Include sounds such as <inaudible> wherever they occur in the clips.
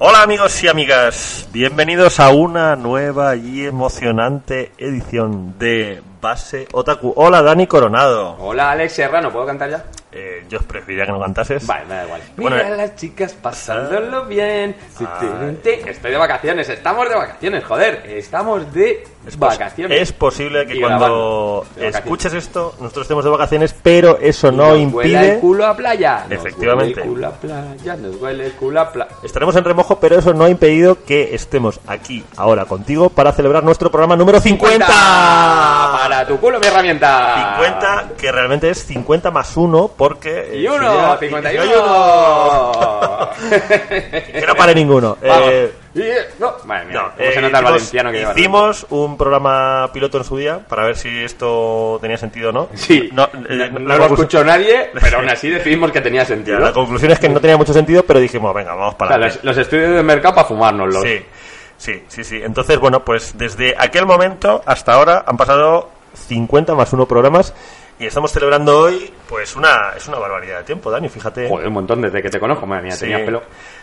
Hola amigos y amigas, bienvenidos a una nueva y emocionante edición de Base Otaku. Hola Dani Coronado. Hola Alex Serrano, ¿puedo cantar ya? Yo preferiría que no cantases. Vale, me da igual. Bueno, Mira a las chicas pasándolo bien. Ay. Estoy de vacaciones, estamos de vacaciones, joder. Estamos de pos- vacaciones. Es posible que Y cuando grabando. De vacaciones. escuches esto nosotros estemos de vacaciones, pero eso no nos huele el impide... culo a playa. Nos Efectivamente. huele el culo a playa, nos huele el culo a playa. Estaremos en remojo, pero eso no ha impedido que estemos aquí ahora contigo para celebrar nuestro programa número 50. Para tu culo, mi herramienta. 50, que realmente es 50 más 1, porque... Y eh, uno, sería- 51. y uno. <laughs> que no pare ninguno. Eh, no, madre mía, no, cómo se eh, nota el hicimos- valenciano que lleva. Hicimos un programa piloto en su día para ver si esto tenía sentido o no. Sí, No, no, eh, lo escuchó nadie, <laughs> pero aún así decidimos que tenía sentido. La conclusión es que no tenía mucho sentido, pero dijimos, venga, vamos O para sea, los, los estudios de mercado para fumárnoslos. Sí, sí, sí, sí. Entonces, bueno, pues desde aquel momento hasta ahora han pasado 50 más 1 programas y estamos celebrando hoy, pues una, es una barbaridad de tiempo, Dani, fíjate. Joder, un montón desde que te conozco, madre mía, Sí. tenías pelo.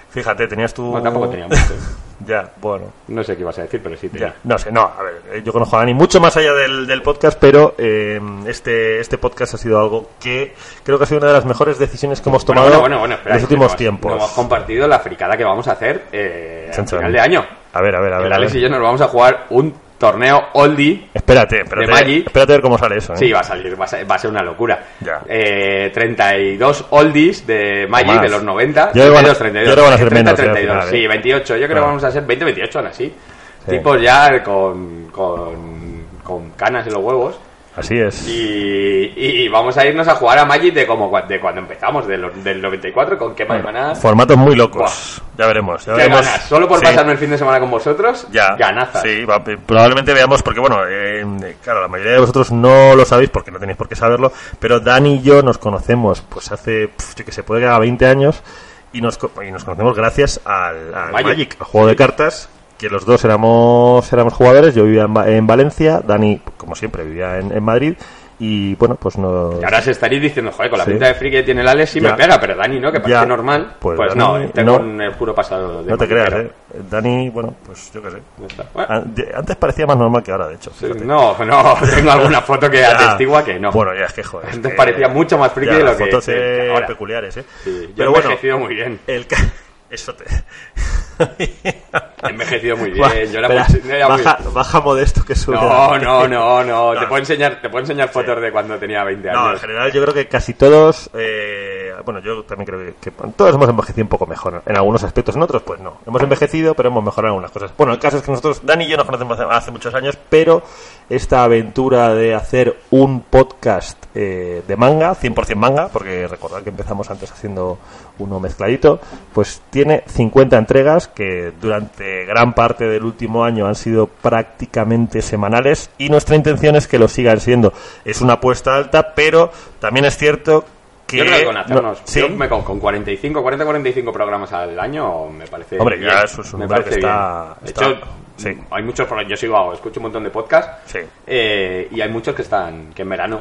Fíjate, tenías tú... Bueno, tampoco tenía mucho. <laughs> ya, bueno. No sé qué ibas a decir, pero sí tenía. Ya, no sé, no, a ver, eh, yo conozco a Dani mucho más allá del, del podcast, pero eh, este, este podcast ha sido algo que creo que ha sido una de las mejores decisiones que hemos tomado bueno, bueno, bueno, espera, en los últimos tiempos. No hemos compartido la fricada que vamos a hacer eh, chan. final de año. A ver, a ver, a ver. El a Alex ver. y yo nos vamos a jugar un torneo oldie. Espérate, espérate, de Magic. espérate a ver cómo sale eso. ¿eh? Sí, va a salir, va a ser, va a ser una locura. Ya. Eh, 32 oldies de Magic de los 90. Yo creo que van a- 32, 32. yo creo que van a ser 30, menos, eh, al 32. final, Sí, eh. 28. Yo creo que Claro. vamos a ser 20, 28 aún así. Sí. Tipos ya con, con, con canas en los huevos. Así es. Y, y vamos a irnos a jugar a Magic de como de cuando empezamos, de los- del 94, con quema de maná. Formatos muy locos. Ya veremos. Ya Qué veremos. ganas. Solo por Sí. pasarme el fin de semana con vosotros, Ya, ganazas. Sí, va- probablemente veamos, porque bueno, eh, claro, la mayoría de vosotros no lo sabéis porque no tenéis por qué saberlo, pero Dani y yo nos conocemos, pues hace, pf, yo que se puede que haga 20 años, y nos, y nos conocemos gracias al, al Magic. Magic. al juego de cartas, que los dos éramos, éramos jugadores, yo vivía en, en Valencia, Dani, como siempre, vivía en, en Madrid, y bueno, pues nos... Y ahora se estaréis diciendo, joder, con la Sí. pinta de friki que tiene el Alex sí Ya. me pega, pero Dani no, que parece Ya. normal. Pues Pues, Dani, no, tengo no. un oscuro pasado de no te creas, eh. Dani, bueno, pues yo qué sé. Bueno, de- Antes parecía más normal que ahora, de hecho. sí, no, no, <laughs> tengo alguna foto que atestigua que no. Bueno, ya es que joder. es Antes parecía mucho más friki ya, de lo que fotos eh, ahora. peculiares, ¿eh? Sí, yo Pero he bueno, muy bien. el eso te... He envejecido muy bien. Yo era espera, muy- era muy- baja, baja modesto que sube. No, no, no, no. Te No. puedo enseñar, te puedo enseñar fotos de cuando tenía 20 No, en años. general yo creo que casi todos, eh, bueno, yo también creo que, todos hemos envejecido un poco mejor en algunos aspectos, en otros pues no. Hemos envejecido, pero hemos mejorado algunas cosas. Bueno, el caso es que nosotros, Dani y yo nos conocemos hace, hace muchos años, pero esta aventura de hacer un podcast eh, de manga, 100% manga, porque recordad que empezamos antes haciendo uno mezcladito, pues tiene 50 entregas que durante gran parte del último año han sido prácticamente semanales y nuestra intención es que lo sigan siendo. Es una apuesta alta, pero también es cierto que... Yo creo que con hacernos, no, sí, yo me con, con 45, 40, 45 programas al año me parece Hombre, ya bien, eso es un me parece que está- bien. De hecho, sí. hay muchos, yo sigo, escucho un montón de podcasts Sí. eh, y hay muchos que están, que en verano,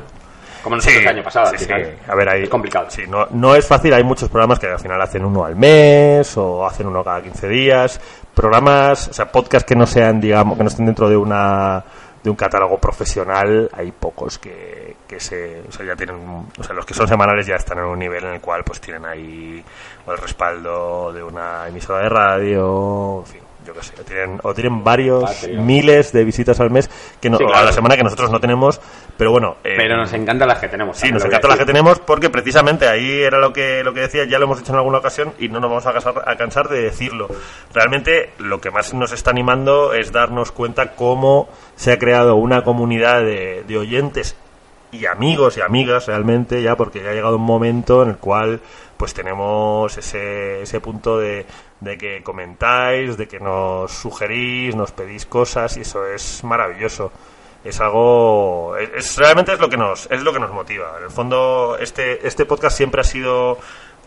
como nosotros Sí, el año pasado, al sí, final. sí. A ver, ahí, es complicado. Sí, no, no es fácil. Hay muchos programas que al final hacen uno al mes o hacen uno cada 15 días. Programas, o sea, podcasts que no sean, digamos, que no estén dentro de una de un catálogo profesional, hay pocos que, que se, o sea, ya tienen, o sea, los que son semanales ya están en un nivel en el cual pues tienen ahí el respaldo de una emisora de radio, en fin, yo qué sé, o tienen, o tienen varios Patreon. miles de visitas al mes que no, Sí, a la semana que nosotros no tenemos, pero bueno, eh, Pero nos encantan las que tenemos. Sí, nos lo voy a encanta las que tenemos porque precisamente ahí era lo que, lo que decía, ya lo hemos dicho en alguna ocasión y no nos vamos a cansar, a cansar de decirlo. Realmente lo que más nos está animando es darnos cuenta cómo se ha creado una comunidad de, de oyentes y amigos y amigas realmente ya porque ya ha llegado un momento en el cual pues tenemos ese, ese punto de, de que comentáis, de que nos sugerís, nos pedís cosas y eso es maravilloso. Es algo es, realmente es lo que nos es lo que nos motiva. En el fondo este este podcast siempre ha sido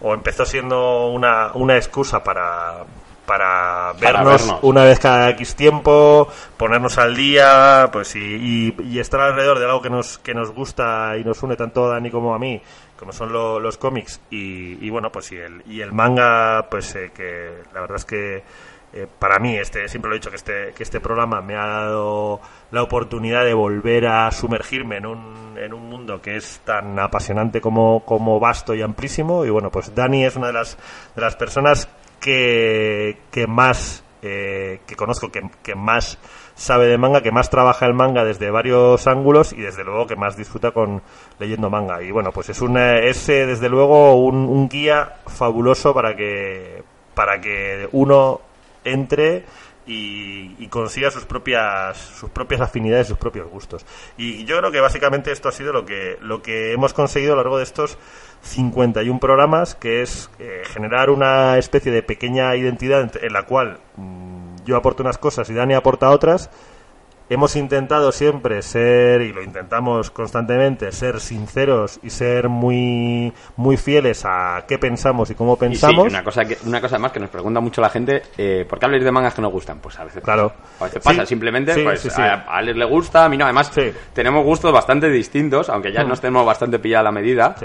o empezó siendo una, una excusa para, para Para vernos, vernos. una vez cada X tiempo, ponernos al día, pues y, y- y estar alrededor de algo que nos, que nos gusta y nos une tanto a Dani como a mí, como son lo- los cómics y, y bueno, pues y el, y el manga, pues eh, que la verdad es que eh, para mí, este, siempre lo he dicho que este, que este programa me ha dado la oportunidad de volver a sumergirme en un, en un mundo que es tan apasionante como, como vasto y amplísimo. Y bueno, pues Dani es una de las, de las personas que, que más, eh, que conozco, que, más sabe de manga, que más trabaja el manga desde varios ángulos y desde luego que más disfruta con leyendo manga. Y bueno, pues es, una, es eh, desde luego un, un guía fabuloso para que, para que uno entre y, y consiga sus propias sus propias afinidades, sus propios gustos. Y yo creo que básicamente esto ha sido lo que lo que hemos conseguido a lo largo de estos 51 programas, que es eh, generar una especie de pequeña identidad en, la cual mm, yo aporto unas cosas y Dani aporta otras. Hemos intentado siempre ser, y lo intentamos constantemente, ser sinceros y ser muy, muy fieles a qué pensamos y cómo Y sí, pensamos. una cosa que, una cosa más que nos pregunta mucho la gente, eh, ¿por qué habléis de mangas que nos gustan? Pues a veces Claro. A veces pasa, simplemente, Sí, pues. A, a Alex le gusta, a mí no, además tenemos gustos bastante distintos, aunque ya Mm. nos tenemos bastante pillada la medida.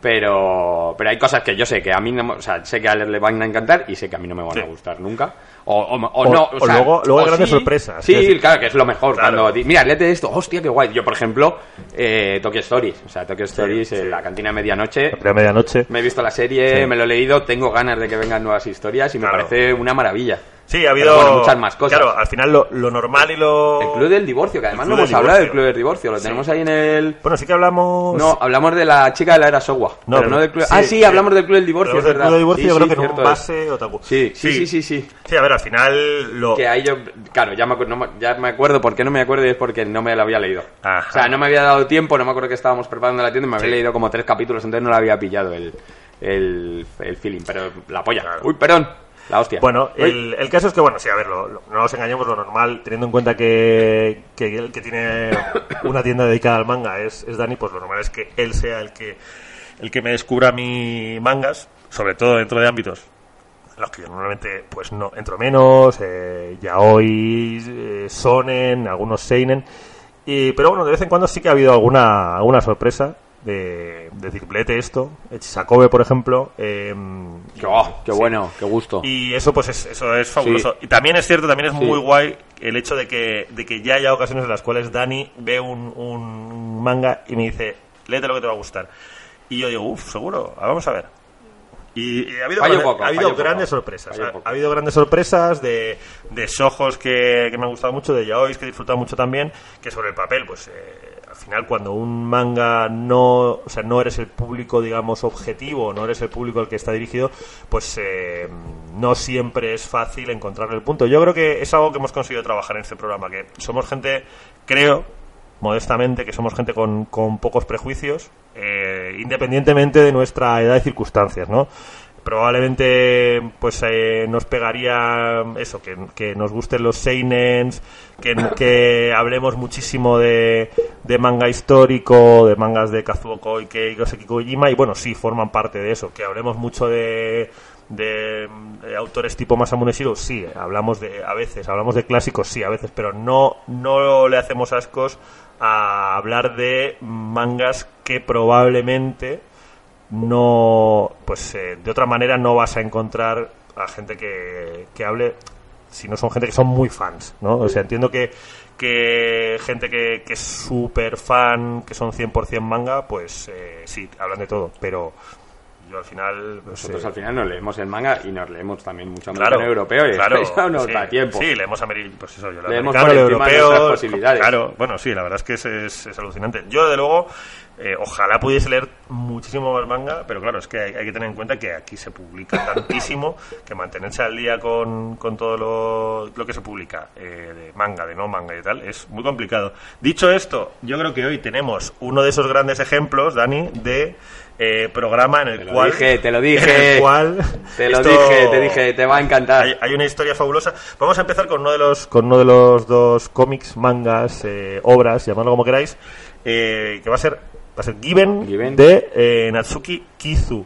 Pero, pero hay cosas que yo sé que a mí no, me- o sea, sé que a Alex le van a encantar y sé que a mí no me van Sí. a gustar nunca. O, o, o O- no, o sea, luego- luego hay grandes sí. sorpresas. Sí, claro, que es lo mejor. Claro. Cuando, mira, léete esto, hostia, qué guay. Yo, por ejemplo, eh, Tokyo Stories. O sea, Tokyo Stories, sí. la cantina de medianoche. La medianoche. Me he visto la serie, Sí. me lo he leído, tengo ganas de que vengan nuevas historias y me Claro. parece una maravilla. Sí, ha habido bueno, muchas más cosas. Claro, al final lo, lo normal y lo... El Club del Divorcio, que además no hemos del hablado del. Club del Divorcio, lo Sí. tenemos ahí en el... Bueno, sí que hablamos... No, hablamos de la chica de la era Sowa. No, pero no del club... sí, ah, sí, hablamos del Club del Divorcio, es del verdad. Club del Divorcio, Sí, yo creo sí, que un es. otaku. Sí, sí, sí, sí, sí. Sí, a ver, al final lo... Que ahí yo, claro, ya me, no ya me acuerdo, ¿por qué no me acuerdo? Y es porque no me lo había leído. Ajá. O sea, no me había dado tiempo, no me acuerdo que estábamos preparando la tienda y me había leído como tres capítulos, entonces no lo había pillado el, el, el feeling, pero la polla. Claro. Uy, perdón, la hostia. Bueno, el, el caso es que, bueno, sí, a ver, lo- lo- no nos engañemos, lo normal, teniendo en cuenta que, que el que tiene una tienda dedicada al manga es, es Dani, pues lo normal es que él sea el que, el que me descubra mis mangas, sobre todo dentro de ámbitos en los que yo normalmente pues no entro menos, eh, yaoi, eh, sonen, algunos seinen, y, pero bueno, de vez en cuando sí que ha habido alguna, alguna sorpresa de, de triplete esto, Chisakobe, por ejemplo, em, Qué, oh, qué sí. bueno, qué gusto. y eso pues es, eso es fabuloso. Sí. Y también es cierto, también es Sí. muy guay el hecho de que, de que ya haya ocasiones en las cuales Dani ve un, un manga y me dice, léete lo que te va a gustar. Y yo digo, uff, seguro, ah, vamos a ver. Y, y ha habido, poco, ha grandes poco. sorpresas. Ha, habido grandes sorpresas de, de shojos que, que me han gustado mucho, de yaois que he disfrutado mucho también, que sobre el papel, pues eh, final cuando un manga no, o sea, no eres el público, digamos, objetivo, no eres el público al que está dirigido, pues eh, no siempre es fácil encontrar el punto. Yo creo que es algo que hemos conseguido trabajar en este programa, que somos gente, creo, modestamente, que somos gente con, con pocos prejuicios, eh, independientemente de nuestra edad y circunstancias, ¿no? Probablemente pues eh, nos pegaría eso, que, que nos gusten los seinens, que, que hablemos muchísimo de, de manga histórico, de mangas de Kazuo Koike y Koseki Kojima, y bueno, sí, forman parte de eso, que hablemos mucho de, de, de autores tipo Masamune Shirow, sí, hablamos de, a veces, hablamos de clásicos, sí, a veces, pero no, no le hacemos ascos a hablar de mangas que probablemente no, pues eh, de otra manera no vas a encontrar a gente que, que hable, si no son gente que son muy fans, ¿no? O sea, entiendo que, que gente que, que es súper fan, que son 100% manga, pues eh, sí, hablan de todo, pero yo al final... pues, Nosotros eh, al final nos leemos el manga y nos leemos también mucho Claro, americano europeo y claro, eso no nos sí, da tiempo. Sí, leemos pues eso, yo, Leemos americano, por el europeo. Claro, bueno, sí, la verdad es que es, es, es alucinante. Yo, de luego, eh, ojalá pudiese leer muchísimo más manga, pero claro, es que hay, hay que tener en cuenta que aquí se publica <laughs> tantísimo que mantenerse al día con, con todo lo, lo que se publica eh, de manga, de no manga y tal, es muy complicado. Dicho esto, yo creo que hoy tenemos uno de esos grandes ejemplos, Dani, de eh, programa en el Te lo cual... dije, te lo <laughs> en dije. el cual <laughs> Te lo esto- dije, te dije, te va a encantar. hay, hay una historia fabulosa. Vamos a empezar con uno de los, con uno de los dos cómics, mangas, eh, obras, llamadlo como queráis, eh, que va a ser, va a ser Given, Given. de eh, Natsuki Kizu.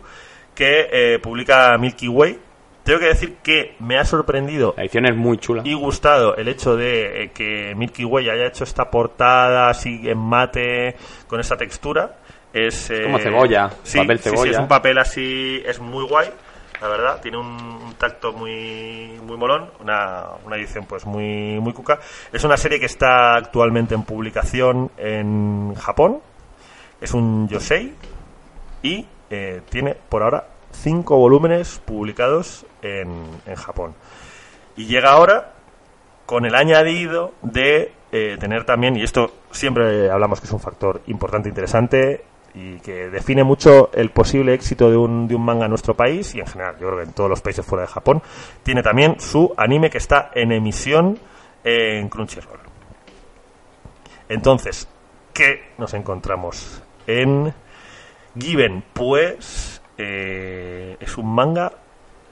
que eh, publica Milky Way. Tengo que decir que me ha sorprendido La edición es muy chula. y gustado el hecho de eh, que Milky Way haya hecho esta portada así en mate con esa textura. Es eh, como cebolla, sí, papel sí, sí, cebolla. es un papel así, es muy guay, la verdad. Tiene un, un tacto muy, muy molón, una, una edición pues muy, muy cuca. Es una serie que está actualmente en publicación en Japón. Es un yosei y eh, tiene por ahora cinco volúmenes publicados en, en Japón. Y llega ahora con el añadido de eh, tener también, y esto siempre hablamos que es un factor importante, interesante, y que define mucho el posible éxito de un, de un manga en nuestro país, y en general, yo creo que en todos los países fuera de Japón, tiene también su anime que está en emisión en Crunchyroll. Entonces, ¿qué nos encontramos en Given? Pues eh, es un manga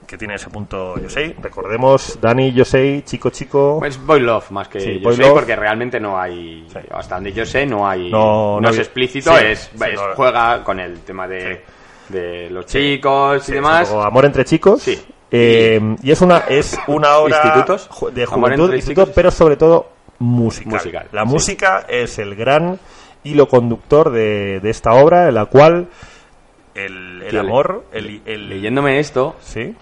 que tiene ese punto Yosei. Recordemos, Dani, Yosei, chico, chico. Pues Boy Love más que Sí, yo Boy sé, Love. porque realmente no hay. Sí. Hasta donde yo sé, no hay. No, No, no es hay- explícito, sí, es, es- no- juega con el tema de, de los chicos y es demás. poco amor entre chicos. Sí. Eh, y es una, es una obra Institutos. de juventud, entre instituto, chicos. pero sobre todo musical. Musical, La música es el gran hilo conductor de, de esta obra, en la cual el, el Tío, le- amor, el, el- Leyéndome esto, Sí.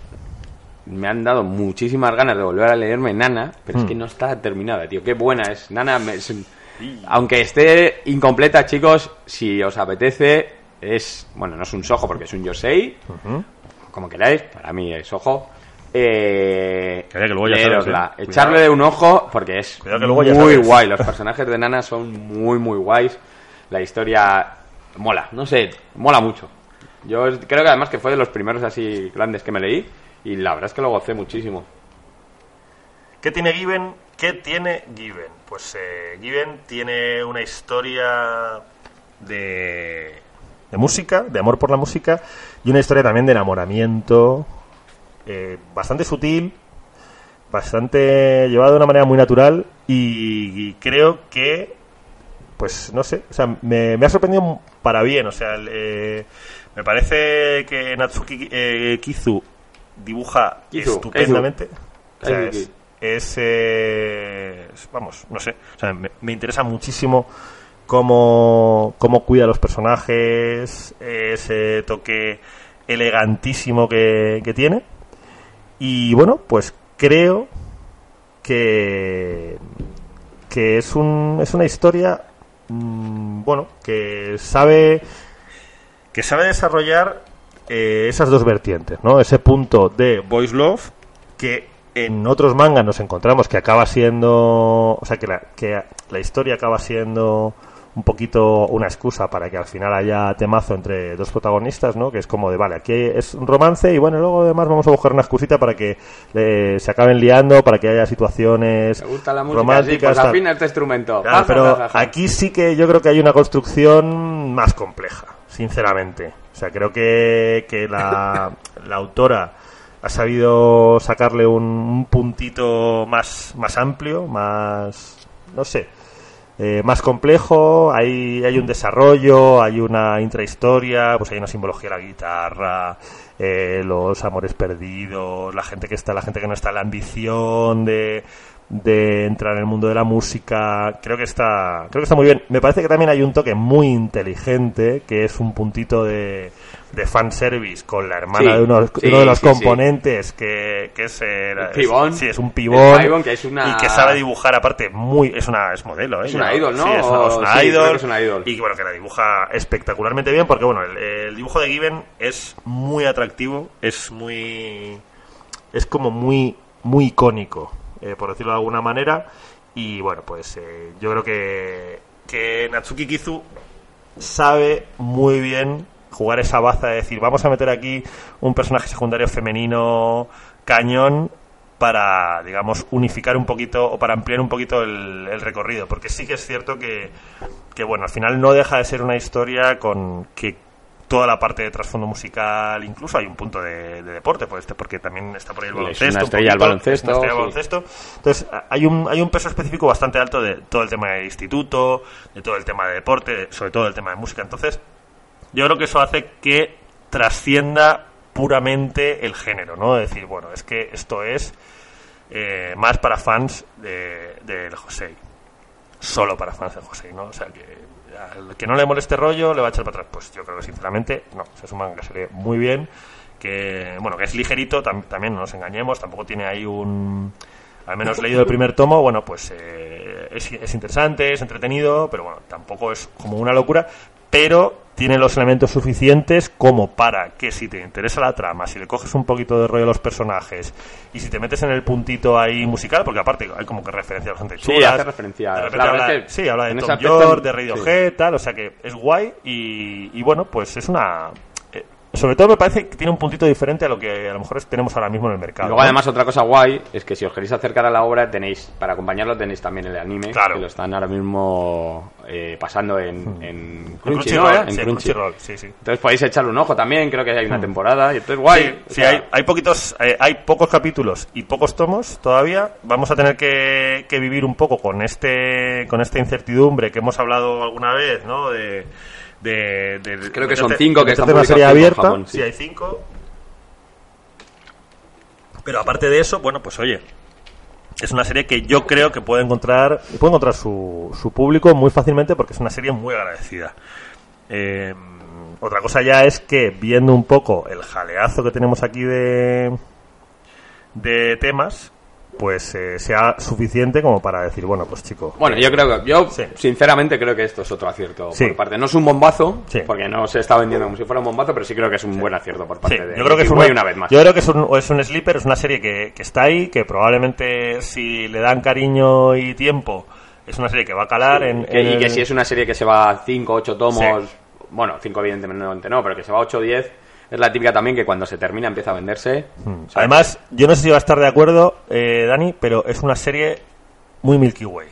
me han dado muchísimas ganas de volver a leerme Nana, pero Hmm. es que no está terminada, tío. Qué buena es. Nana, me- es un- aunque esté incompleta, chicos, si os apetece, es. Bueno, no es un sojo porque es un yosei, Ujú. como queráis, para mí es ojo. Eh, Que luego ya sabes, ¿eh? echarle un ojo porque es Cuidado que luego ya muy sabes. guay. Los personajes de Nana son muy, muy guays. La historia mola, no sé, mola mucho. Yo es- creo que además que fue de los primeros así grandes que me leí y la verdad es que lo gocé muchísimo. ¿Qué tiene Given? ¿Qué tiene Given? Pues eh, Given tiene una historia de, de música, de amor por la música, y una historia también de enamoramiento, eh, bastante sutil, bastante llevado de una manera muy natural, y, y creo que, pues no sé, o sea, me, me ha sorprendido para bien, o sea, eh, me parece que Natsuki eh, Kizu dibuja Kizu, estupendamente. O sea, es, es, eh, es- vamos, no sé, o sea, me, me interesa muchísimo cómo, cómo cuida a los personajes, ese toque elegantísimo que, que tiene. Y bueno, pues creo que, que es, un, es una historia, mm, bueno, que sabe, que sabe desarrollar eh, esas dos vertientes, ¿no? Ese punto de Boys Love que en otros mangas nos encontramos que acaba siendo, o sea, que la, que la historia acaba siendo un poquito una excusa para que al final haya temazo entre dos protagonistas, ¿no? Que es como de, vale, aquí es un romance y bueno, luego además vamos a buscar una excusita para que eh, se acaben liando, para que haya situaciones ¿Te gusta la música? Sí, románticas. pues afina este instrumento. Claro, pero aquí sí que yo creo que hay una construcción más compleja, sinceramente. O sea, creo que, que la, la autora ha sabido sacarle un, un puntito más, más amplio, más, no sé, eh, más complejo, hay, hay un desarrollo, hay una intrahistoria, pues hay una simbología de la guitarra, eh, los amores perdidos, la gente que está, la gente que no está, la ambición de, de entrar en el mundo de la música, creo que está, creo que está muy bien. Me parece que también hay un toque muy inteligente, que es un puntito de, de fanservice con la hermana Sí, de uno, sí, uno de los sí, componentes, que, que es, eh, El pibón. es- sí, es un pibón, pibón, que es una- y que sabe dibujar aparte muy, es una, es modelo, ¿eh? Es una idol, ¿no? Sí, es una, es una idol, es una idol. y bueno, que la dibuja espectacularmente bien, porque bueno, el, el dibujo de Given es muy atractivo, es muy, es como muy, muy icónico, eh, por decirlo de alguna manera, y bueno, pues eh, yo creo que, que Natsuki Kizu sabe muy bien jugar esa baza de decir, vamos a meter aquí un personaje secundario femenino cañón para, digamos, unificar un poquito o para ampliar un poquito el, el recorrido. Porque sí que es cierto que, que, bueno, al final no deja de ser una historia con que toda la parte de trasfondo musical, incluso hay un punto de, de deporte, pues, este, porque también está por ahí el Es baloncesto. una estrella es una estrella sí. baloncesto. Entonces, hay un, hay un peso específico bastante alto de todo el tema de instituto, de todo el tema de deporte, sobre todo el tema de música. Entonces, yo creo que eso hace que trascienda puramente el género, ¿no? Decir, bueno, es que esto es eh, más para fans de, del José. Solo para fans del José, ¿no? O sea, que al que no le moleste rollo le va a echar para atrás. Pues yo creo que sinceramente no. O sea, es un manga se muy bien, que, bueno, que es ligerito, tam- también no nos engañemos, tampoco tiene ahí un... Al menos leído el primer tomo, bueno, pues eh, es, es interesante, es entretenido, pero bueno, tampoco es como una locura, pero tiene los elementos suficientes como para que si te interesa la trama, si le coges un poquito de rollo a los personajes y si te metes en el puntito ahí musical, porque aparte hay como que referencias bastante Sí, chulas. hace referencia. De repente habla, es que sí, habla de Tom York, de sí. Radiohead, tal, o sea que es guay y, y bueno, pues es una... eh, sobre todo me parece que tiene un puntito diferente a lo que a lo mejor tenemos ahora mismo en el mercado. Luego, ¿no? además, otra cosa guay es que si os queréis acercar a la obra, tenéis, para acompañarlo, tenéis también el anime, Claro. que lo están ahora mismo eh, pasando en, en En. Crunchyroll. En sí, Crunchy. Sí, sí. Entonces podéis echarle un ojo también, creo que hay una temporada, y entonces guay. Sí, o sí, sea, hay, hay poquitos, eh, hay pocos capítulos y pocos tomos todavía. Vamos a tener que, que vivir un poco con este, con esta incertidumbre que hemos hablado alguna vez, ¿no? De, de, de- Creo que son cinco que están serie publicados en abierta. Japón, sí. sí. hay cinco. Pero aparte de eso, bueno, pues oye, es una serie que yo creo que puede encontrar, puede encontrar su, su público muy fácilmente porque es una serie muy agradecida. Eh, otra cosa ya es que viendo un poco el jaleazo que tenemos aquí de, de temas, pues eh, sea suficiente como para decir, bueno, pues chico. Bueno, yo creo que, yo Sí. sinceramente creo que esto es otro acierto Sí. por parte. No es un bombazo, Sí. porque no se está vendiendo como si fuera un bombazo, pero sí creo que es un buen acierto por parte de yo creo que es una, vez más. Yo creo que es un, es un sleeper, es una serie que, que está ahí, que probablemente si le dan cariño y tiempo, es una serie que va a calar en, Que- en y que el- si es una serie que se va a 5, 8 tomos, bueno, 5 evidentemente no, pero que se va a 8 o 10, es la típica también que cuando se termina empieza a venderse. Hmm. Además, yo no sé si va a estar de acuerdo, eh, Dani, pero es una serie muy Milky Way.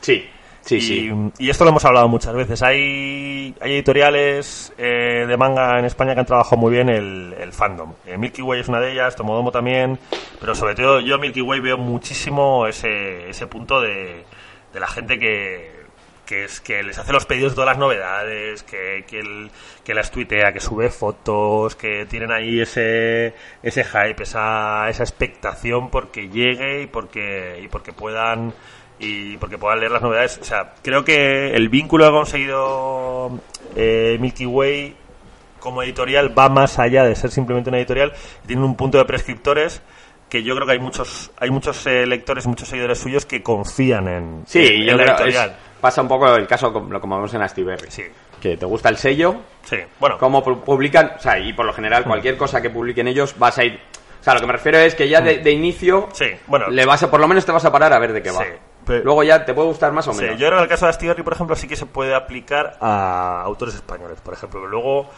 sí, sí, y, sí. y esto lo hemos hablado muchas veces. Hay, hay editoriales eh, de manga en España que han trabajado muy bien el, el fandom. Eh, Milky Way es una de ellas, Tomodomo también, pero sobre todo yo Milky Way veo muchísimo ese, ese punto de, de la gente que, que, es, que les hace los pedidos de todas las novedades, que, que, el- que las tuitea, que sube fotos, que tienen ahí ese, ese hype, esa, esa expectación porque llegue y porque, y porque puedan y porque puedan leer las novedades. O sea, creo que el vínculo que ha conseguido eh, Milky Way como editorial va más allá de ser simplemente una editorial. Tiene un punto de prescriptores que yo creo que hay muchos hay muchos eh, lectores, muchos seguidores suyos que confían en, Sí, en- en la editorial. es- pasa un poco el caso como, como vemos en Astiberri. Sí, Que te gusta el sello, sí. Bueno, cómo pu- publican, o sea, y por lo general cualquier cosa que publiquen ellos vas a ir... O sea, lo que me refiero es que ya de, de inicio Sí, bueno. le vas a, por lo menos te vas a parar a ver de qué va. Sí, pero- Luego ya te puede gustar más o Sí, menos. yo creo que el caso de Astiberri, por ejemplo, sí que se puede aplicar a autores españoles, por ejemplo. Luego,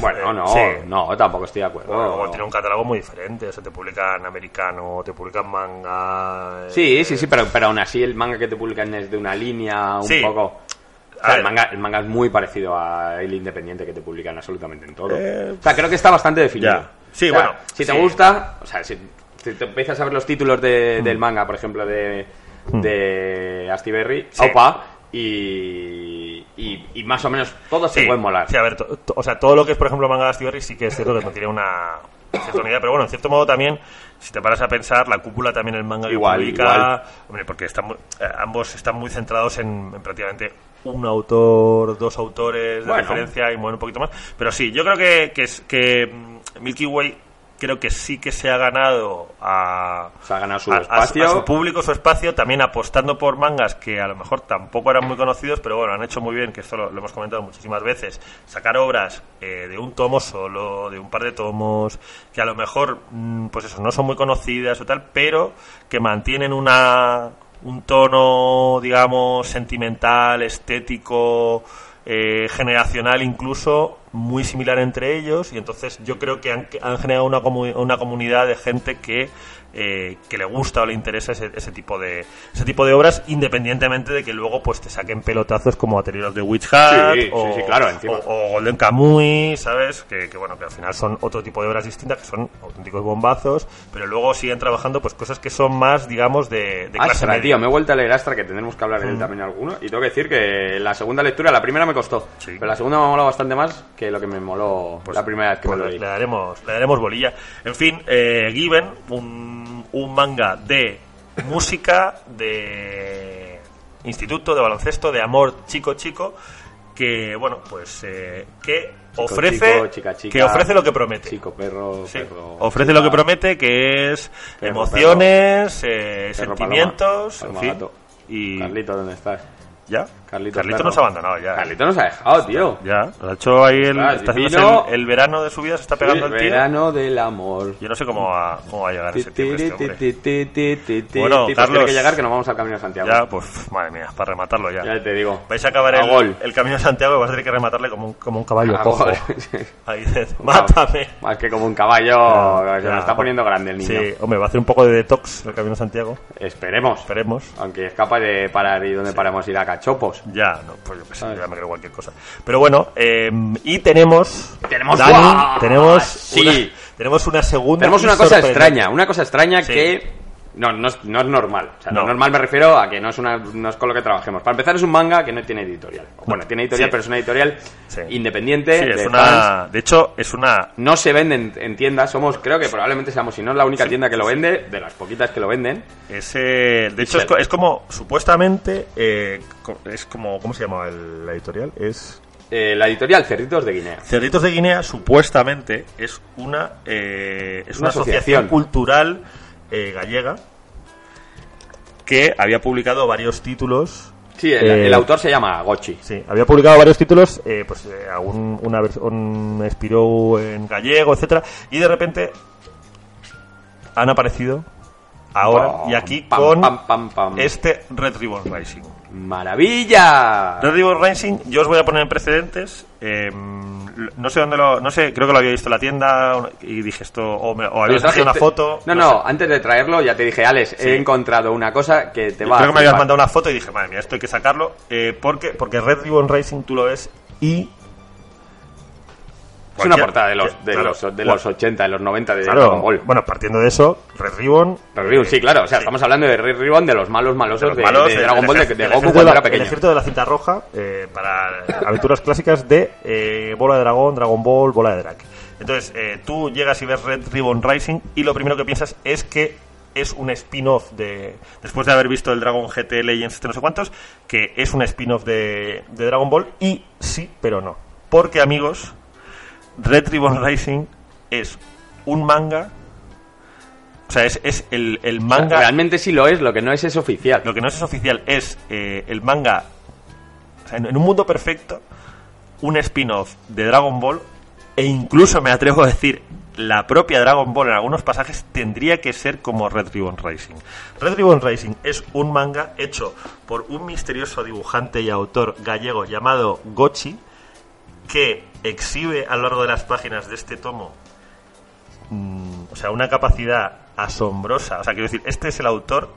Bueno, Eh, no, sí. no, tampoco estoy de acuerdo. tiene un catálogo muy diferente. O sea, te publican americano, te publican manga. eh, Sí, sí, sí, pero, pero aún así el manga que te publican es de una línea un Sí. poco... O A sea, el manga, el manga es muy parecido a el independiente que te publican absolutamente en todo. Eh, o sea, creo que está bastante definido. ya. Sí, O sea, bueno, Si te sí. gusta, o sea, si, te empiezas a ver los títulos de- del manga, por ejemplo, de, de Astiberri, Mm. Sí. Opa, y, y, y más o menos todos se Sí, pueden molar. Sí, a ver, to- to- o sea, todo lo que es, por ejemplo, manga de Astiberri sí que es cierto que no tiene una cierta unidad, pero bueno, en cierto modo también, si te paras a pensar, la cúpula también el manga que Igual, publica, igual. hombre, porque están, eh, ambos están muy centrados en, en prácticamente un autor, dos autores de Bueno. referencia y mueven un poquito más, pero sí, yo creo que, que, es, que mm, Milky Way creo que sí que se ha ganado a, Se ha ganado su a- espacio. a su público, su espacio, también apostando por mangas que a lo mejor tampoco eran muy conocidos, pero bueno, han hecho muy bien, que esto lo, lo hemos comentado muchísimas veces, sacar obras eh, de un tomo solo, de un par de tomos, que a lo mejor, mm, pues eso, no son muy conocidas o tal, pero que mantienen una un tono, digamos, sentimental, estético, eh, generacional incluso, muy similar entre ellos, y entonces yo creo que han, han generado una, comu- una comunidad de gente que, eh, que le gusta o le interesa ese, ese tipo de ese tipo de obras, independientemente de que luego pues te saquen pelotazos como Aterios de Witch Hat Sí, o, sí, claro, encima. o- o Golden Kamuy, ¿sabes? Que, que, bueno, que al final son otro tipo de obras distintas, que son auténticos bombazos, pero luego siguen trabajando pues cosas que son más, digamos, de, de clase Astra, media. tío, me he vuelto a leer Astra, que tendremos que hablar de él también alguno. Y tengo que decir que la segunda lectura, la primera me costó. Pero la segunda me ha molado bastante más que que lo que me moló Pues- la primera vez que pues me lo le, leí. le daremos, le daremos bolilla. En fin, eh, Given, un, un manga de música, de instituto, de baloncesto, de amor chico chico, que bueno, pues eh, que Chico, ofrece chico, chica, chica, que ofrece lo que promete. Chico, perro, Sí, perro, ofrece chica, lo que promete, que es Perro, emociones, eh, sentimientos, paloma, en fin. Y Carlito, ¿dónde estás? ya. Carlito, Carlito perro. nos ha abandonado ya. Carlito nos ha dejado, tío. Ya, nos ha hecho ahí el, está el, el verano de su vida, se está pegando el tío. verano del amor. Yo no sé cómo va, cómo va a llegar ese este Bueno, Carlos. tiene que llegar que nos vamos al Camino de Santiago. Ya, pues, madre mía, para rematarlo ya. Ya te digo. Vais a acabar A el, gol. el camino de Santiago y vas a tener que rematarle como un, como un caballo cojo. <laughs> Ahí dices, mátame. Más que como un caballo, Ya, se lo está poniendo grande el niño. Sí, hombre, va a hacer un poco de detox el camino de Santiago. Esperemos. Esperemos. Aunque es capaz de parar y donde paramos ir a cachopos. <laughs> Ya, no, pues yo qué sé, ya me creo cualquier cosa. Pero bueno, eh, y tenemos. Tenemos- Dani, tenemos. Sí. Una, tenemos una segunda. Tenemos una cosa extraña, una cosa extraña Sí. que no, no, es, no es normal. O sea, no. No. normal me refiero a que no es, una, no es con lo que trabajemos. Para empezar, es un manga que no tiene editorial. Bueno, tiene editorial, Sí. pero es una editorial Sí. independiente. Sí, es de una. fans. De hecho, es una. No se venden en tiendas. Somos, creo que probablemente seamos, si no es la única tienda que lo vende, de las poquitas que lo venden. Es, eh, de hecho, es, es como, supuestamente, eh, es como, ¿cómo se llama el- la editorial? Es Eh, la editorial Cerritos de Guinea. Cerritos de Guinea, supuestamente, es una, eh, es Una una asociación asociación. cultural eh, gallega que había publicado varios títulos. Sí, el, Eh, el autor se llama Gochi. Sí, había publicado varios títulos, eh, pues eh, algún, una versión Spirou en gallego, etcétera, y de repente han aparecido ahora y aquí pam, con pam, pam, pam. este Red Ribbon Rising. ¡Maravilla! Red Ribbon Rising, yo os voy a poner en precedentes. eh, no sé dónde lo. No sé, creo que lo había visto en la tienda y dije esto. O, me, o traído una foto. No, no, antes de traerlo ya te dije, Alex, Sí. he encontrado una cosa que te va Creo a que me habías mandado una foto y dije, madre mía, esto hay que sacarlo. eh, porque, porque Red Ribbon Rising tú lo ves y. Es una portada de los, de, claro, los, de bueno, los 80, de los 90 de claro, Dragon Ball. Bueno, partiendo de eso, Red Ribbon. Red Ribbon, sí, claro, o sea, sí. estamos hablando de Red Ribbon, de los malos malosos de de, los malos, de Dragon Ball, de, Goku cuando de era la- El pequeño. ejército de la cinta roja eh, para aventuras clásicas de eh, Bola de Dragón, Dragon Ball, Bola de Drake. Entonces, eh, tú llegas y ves Red Ribbon Rising y lo primero que piensas es que es un spin-off de. Después de haber visto el Dragon GT Legends, este no sé cuántos, que es un spin-off de, de Dragon Ball y sí, pero no. Porque, amigos, Red Ribbon Rising es un manga. O sea, es, es el, el O sea, manga. realmente sí lo es, lo que no es es oficial. Lo que no es, es oficial es eh, el manga. o sea, en, en un mundo perfecto, un spin-off de Dragon Ball, e incluso me atrevo a decir, la propia Dragon Ball en algunos pasajes tendría que ser como Red Ribbon Rising. Red Ribbon Rising es un manga hecho por un misterioso dibujante y autor gallego llamado Gochi, que exhibe a lo largo de las páginas de este tomo mm, o sea, una capacidad asombrosa. O sea, quiero decir, este es el autor.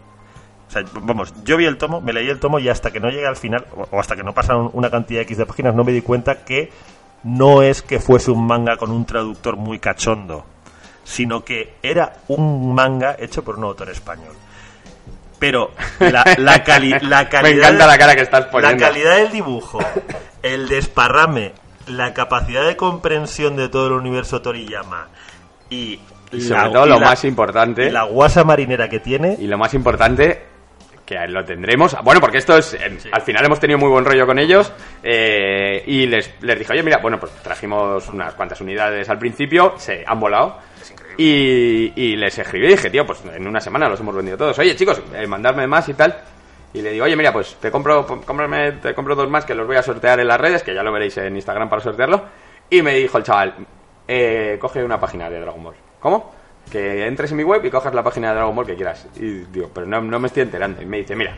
O sea, vamos, yo vi el tomo, me leí el tomo y hasta que no llegué al final, o hasta que no pasaron una cantidad X de páginas, no me di cuenta que no es que fuese un manga con un traductor muy cachondo, sino que era un manga hecho por un autor español. Pero la, la, cali- la <laughs> calidad. Me encanta la cara que estás poniendo. La calidad del dibujo, el desparrame, la capacidad de comprensión de todo el universo Toriyama y, Y sobre todo y lo más importante- la guasa marinera que tiene. Y lo más importante, que lo tendremos. Bueno, porque esto es. Al final hemos tenido muy buen rollo con ellos. eh, y les, les dije, oye, mira, bueno, pues trajimos unas cuantas unidades al principio. Se han volado. Y, y les escribí y dije, tío, pues en una semana los hemos vendido todos. Oye, chicos, eh, mandadme más y tal. Y le digo, oye, mira, pues te compro, cómprame, te compro dos más que los voy a sortear en las redes, que ya lo veréis en Instagram para sortearlo. Y me dijo el chaval, eh, coge una página de Dragon Ball. ¿Cómo? Que entres en mi web y cojas la página de Dragon Ball que quieras. Y digo, pero no, no me estoy enterando. Y me dice, mira,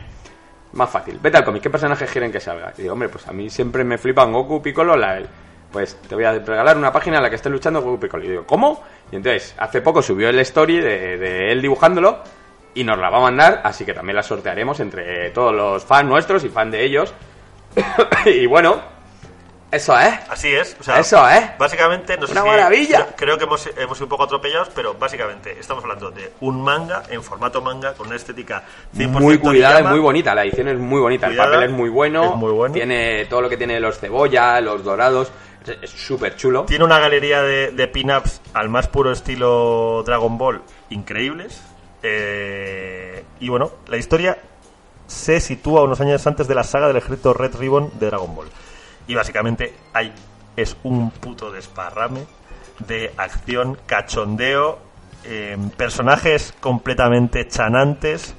más fácil, vete al cómic, ¿qué personajes quieren que salga? Y digo, hombre, pues a mí siempre me flipan Goku, Piccolo, la... Pues te voy a regalar una página en la que esté luchando Goku Piccolo. Y digo, ¿cómo? Y entonces, hace poco subió el story de, de él dibujándolo y nos la va a mandar, así que también la sortearemos entre todos los fans nuestros y fans de ellos. <coughs> y bueno, Eso es. Así es. O sea, Eso es. Básicamente, no Una maravilla. Creo, creo que hemos, hemos sido un poco atropellados, pero básicamente estamos hablando de un manga en formato manga con una estética 100% Muy cuidada muy bonita. La edición es muy bonita. Cuidada, el papel es muy bueno. es muy bueno. Tiene todo lo que tiene los cebolla, los dorados. Es- Es súper chulo. Tiene una galería de, de pin-ups al más puro estilo Dragon Ball increíbles. Eh, y bueno, la historia se sitúa unos años antes de la saga del ejército Red Ribbon de Dragon Ball. Y básicamente hay, es un puto desparrame de acción, cachondeo, eh, personajes completamente chanantes,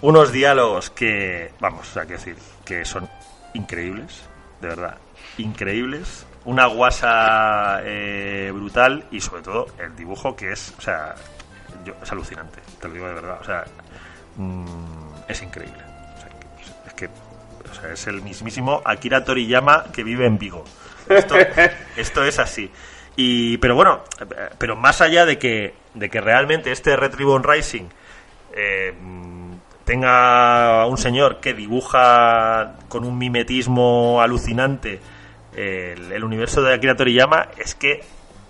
unos diálogos que, vamos, sea, que decir, que son increíbles, de verdad, increíbles, una guasa eh, brutal y sobre todo el dibujo que es, o sea, yo- es alucinante, te lo digo de verdad, o sea, mm, es increíble. O sea, que- es que o sea, es el mismísimo Akira Toriyama que vive en Vigo. Esto, <laughs> esto es así. Y, pero bueno, eh, pero más allá de que, de que realmente este Red Ribbon Rising eh, mm, tenga un señor que dibuja con un mimetismo alucinante el, el universo de Akira Toriyama, es que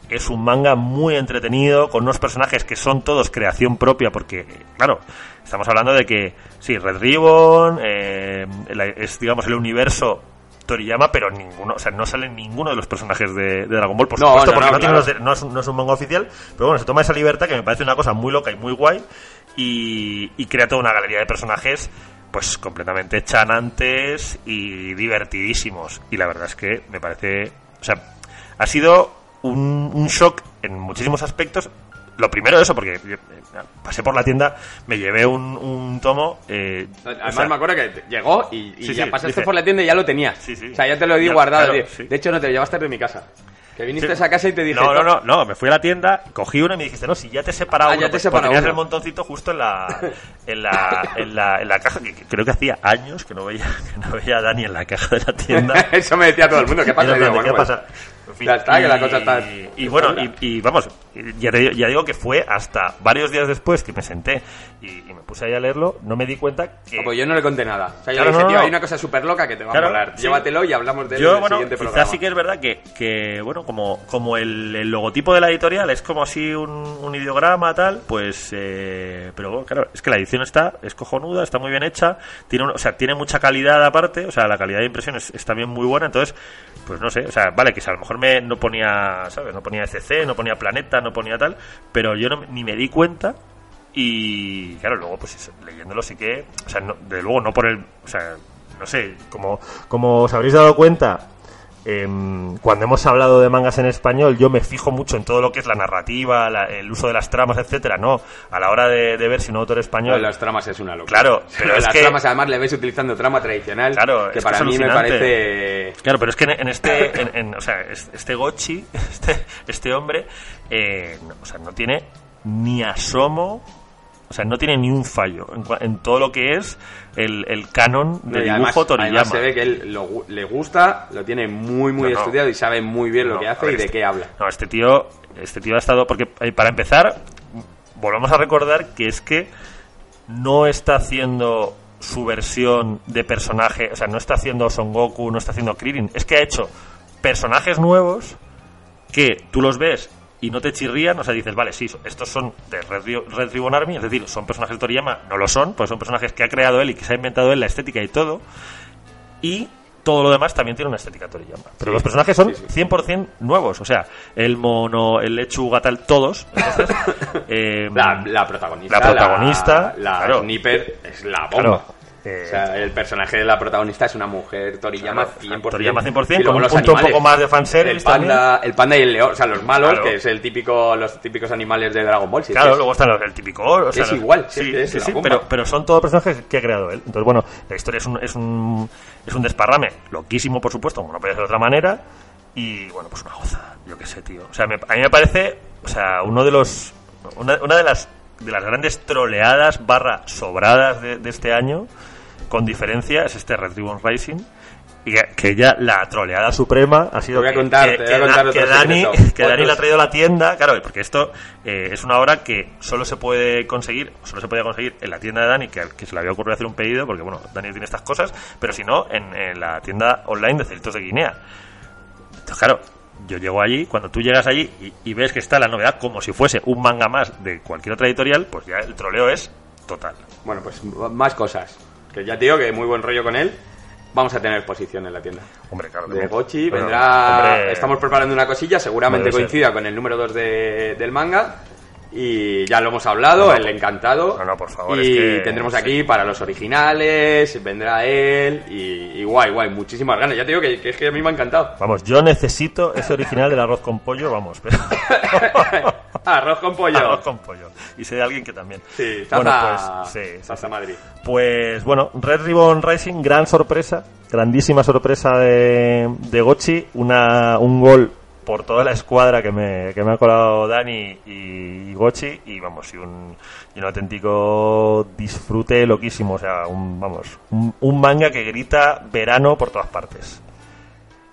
es un manga muy entretenido, con unos personajes que son todos creación propia, porque, claro, estamos hablando de que, sí, Red Ribbon eh, es, digamos, el universo Toriyama, pero ninguno, o sea, no sale ninguno de los personajes de, de Dragon Ball, por No, supuesto, no, porque no, tiene es, un- no es un manga oficial, pero bueno, se toma esa libertad que me parece una cosa muy loca y muy guay, y, y crea toda una galería de personajes pues completamente chanantes y divertidísimos. Y la verdad es que me parece. O sea, ha sido un, un shock en muchísimos aspectos. Lo primero eso, porque eh, pasé por la tienda, me llevé un, un tomo. eh, Además o sea, me acuerdo que llegó y, y Sí, ya sí, pasaste dice- por la tienda y ya lo tenías. Sí. O sea, ya te lo di Ya, guardado. claro. De hecho, no te lo llevaste de mi casa. Que viniste a casa y te dije... No, no, no, no, me fui a la tienda, cogí uno y me dijiste, no, si ya te he separado Ah, uno, ya te pues, separado pues tenías uno. el montoncito justo en la, <laughs> en la, en la, en la caja, que, que creo que hacía años que no veía, que no veía a Dani en la caja de la tienda. <laughs> Eso me decía todo el mundo. ¿Qué <laughs> pasa? Digo, bueno, ¿qué pues, pasa? En fin, ya está, que la y- cosa está- Y bueno, está y, y vamos, ya, te digo- ya digo que fue hasta varios días después que me senté y, y me puse ahí a leerlo, no me di cuenta que... No, pues yo no le conté nada. O sea, yo Claro, le dije, no, tío, no. hay una cosa súper loca que te va Claro, a molar. sí. Llévatelo y hablamos de él en Yo, el bueno, siguiente quizás programa. sí que es verdad que, que, bueno, como, como el, el logotipo de la editorial es como así un, un ideograma, tal, pues, eh, pero bueno, claro, es que la edición está, es cojonuda, está muy bien hecha, tiene, un- o sea, tiene mucha calidad aparte, o sea, la calidad de impresión es, es también muy buena, entonces, pues no sé, o sea, vale, que si a lo mejor me, no ponía, ¿sabes? No ponía ECC, no ponía Planeta, no ponía tal, pero yo no, ni me di cuenta y claro, luego pues eso, leyéndolo sí que, o sea, no, de luego no por el, o sea, no sé, como, como os habréis dado cuenta, em, cuando hemos hablado de mangas en español, yo me fijo mucho en todo lo que es la narrativa, la- el uso de las tramas, etcétera, no, a la hora de, de ver si un autor español... de las tramas es una locura. Claro, pero es las que- tramas además le ves utilizando trama tradicional. Claro, que para mí me parece. Claro, pero es que en, en este, en, en- o sea, es- este Gochi, <laughs> este, este hombre, eh, no, o sea, no tiene ni asomo, o sea, no tiene ni un fallo en, en todo lo que es el, el canon de dibujo además, Toriyama. además se ve que él lo le gusta, lo tiene muy, muy No, no. estudiado y sabe muy bien lo que hace y de este- qué habla. No, este tío, este tío ha estado porque eh, para empezar, volvamos a recordar que es que no está haciendo su versión de personaje, o sea, no está haciendo Son Goku, no está haciendo Krillin, es que ha hecho personajes nuevos que tú los ves y no te chirrían, o sea, dices, vale, sí, estos son de Red, Red Ribbon Army, es decir, son personajes de Toriyama, no lo son, pues son personajes que ha creado él y que se ha inventado él la estética y todo, y todo lo demás también tiene una estética Toriyama. Pero Sí, los personajes son sí, sí. 100% nuevos, o sea, el mono, el lechuga, tal, todos. Entonces, <laughs> eh, La, la protagonista. La protagonista, La, la claro. Sniper es la bomba. Claro, eh, o sea, el personaje de la protagonista es una mujer Toriyama Claro, 100%. Toriyama 100%, Y luego con un los punto un animales. poco más de fanservice el panda, el panda y el león, o sea, los malos, Claro. que es el típico, los típicos animales de Dragon Ball. si Claro, es- luego están los, el típico. o sea, Es los- igual, sí, es sí, sí, pero, pero son todos personajes que ha creado él. Entonces, bueno, la historia es un, es un, es un desparrame loquísimo, por supuesto, como no puede ser de otra manera. Y bueno, pues una goza, yo qué sé, tío. O sea, me- a mí me parece, o sea, uno de los. Una, una de las de las grandes troleadas barra sobradas de, de este año, con diferencia, es este Red Ribbon Rising. Y que, que ya la troleada suprema ha sido Te voy a que- contar, voy a Dani, <laughs> que Dani la ha traído a la tienda, claro, porque esto eh, es una obra que solo se puede conseguir, solo se podía conseguir en la tienda de Dani, que, que se le había ocurrido hacer un pedido, porque bueno, Dani tiene estas cosas, pero si no, en, en la tienda online de Celitos de Guinea. Entonces, claro, yo llego allí, cuando tú llegas allí y, y ves que está la novedad como si fuese un manga más de cualquier otra editorial, pues ya el troleo es total. Bueno, pues más cosas. Que ya te digo que muy buen rollo con él. Vamos a tener exposición en la tienda. Hombre, claro. De Gochi vendrá. hombre, Estamos preparando una cosilla, seguramente ser. coincida con el número 2 de, del manga. Y ya lo hemos hablado, No, el encantado. no, no, por favor, Y es que- tendremos aquí para los originales, vendrá él. Y, y guay, guay, muchísimas ganas. Ya te digo que, que es que a mí me ha encantado. Vamos, yo necesito ese original del arroz con pollo, vamos. Pero... <laughs> Arroz con pollo. arroz con pollo. Y sé de alguien que también. Sí, Bueno, Zaza, pues, sí. Madrid. Pues bueno, Red Ribbon Racing, gran sorpresa, grandísima sorpresa de, de Gochi, una, un gol por toda la escuadra que me, que me ha colado Dani y, y Gochi, y vamos, y un, y un auténtico disfrute loquísimo, o sea, un, vamos, un, un manga que grita verano por todas partes.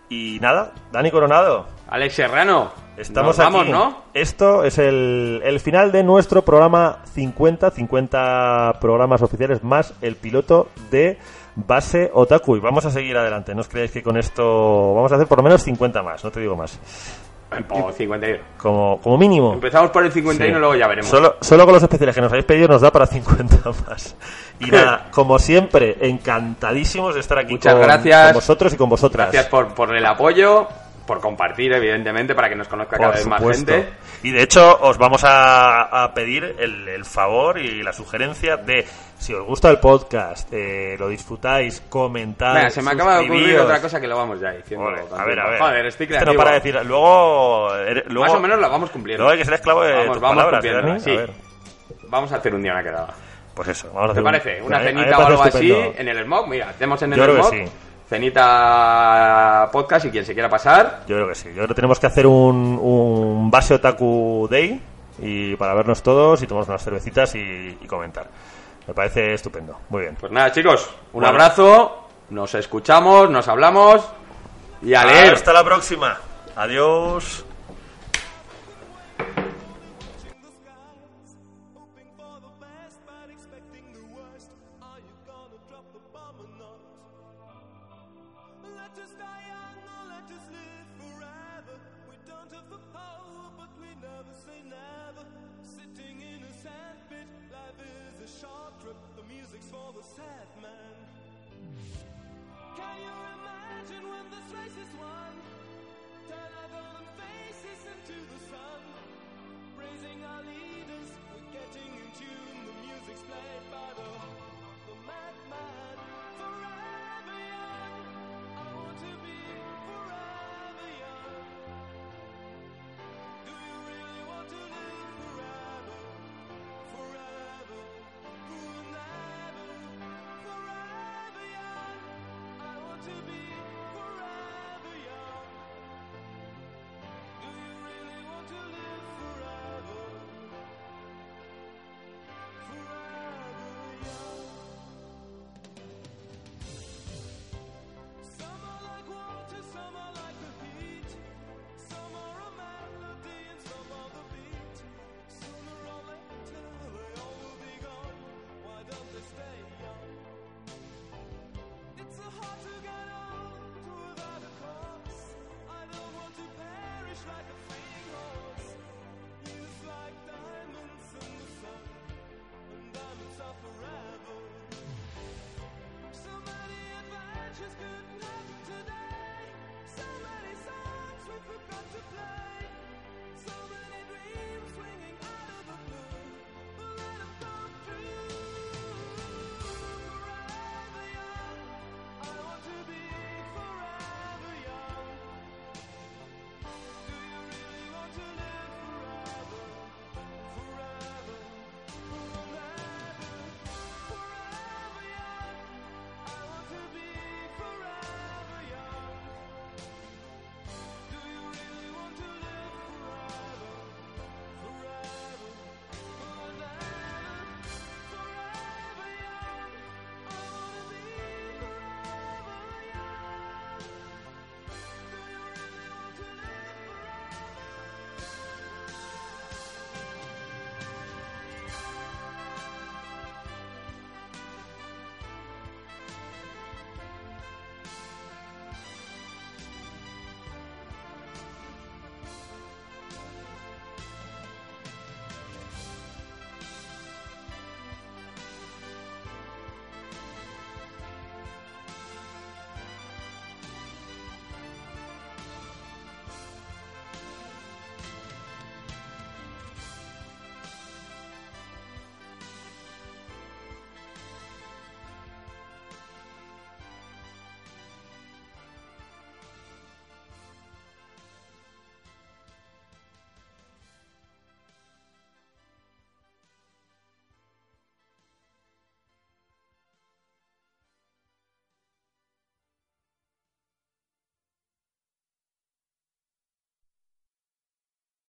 Y nada, Dani Coronado, Alex Serrano. Estamos Nos vamos, aquí. ¿no? Esto es el, el final de nuestro programa 50, 50 programas oficiales más el piloto de Base Otaku. Y vamos a seguir adelante. No os creáis que con esto vamos a hacer por lo menos 50 más, no te digo más. O 51. Como, como mínimo. Empezamos por el 51 Sí. y luego ya veremos. Solo, solo con los especiales que nos habéis pedido nos da para 50 más. Y nada, <laughs> como siempre, encantadísimos de estar aquí Muchas con, gracias. con vosotros y con vosotras. Gracias por, por el apoyo, por compartir, evidentemente, para que nos conozca cada Por vez más supuesto. gente. Y de hecho, os vamos a, a pedir el, el favor y la sugerencia de si os gusta el podcast, eh, lo disfrutáis, comentar. Venga, se me acaba de ocurrir otra cosa que lo vamos ya diciendo. A ver, a ver. Joder, estoy Esto creativo. no para de decir. Luego, eh, luego- Más o menos la vamos cumpliendo. Luego hay que ser esclavo de Vamos, tus vamos palabras, sí. A ver, Vamos a hacer un día una quedada. pues eso. Vamos a ¿Te hacer un- parece? Una cenita o algo así estupendo. en el smog. Mira, hacemos en el Yo creo que smog. sí. Cenita podcast y quien se quiera pasar. Yo creo que sí. Yo creo que tenemos que hacer un, un base otaku day y para vernos todos y tomar unas cervecitas y, y comentar. Me parece estupendo. Muy bien. Pues nada, chicos, un Bueno. abrazo. Nos escuchamos, nos hablamos. Y a leer. Hasta la próxima. Adiós. Just live forever. We don't have the power, but we never say never. Sitting in a sandpit, life is a short trip. The music's for the sad man. Can you imagine when this race is won? Turn our golden faces into the sun. Praising our leaders, we're getting in tune. The music's played by the, the madman.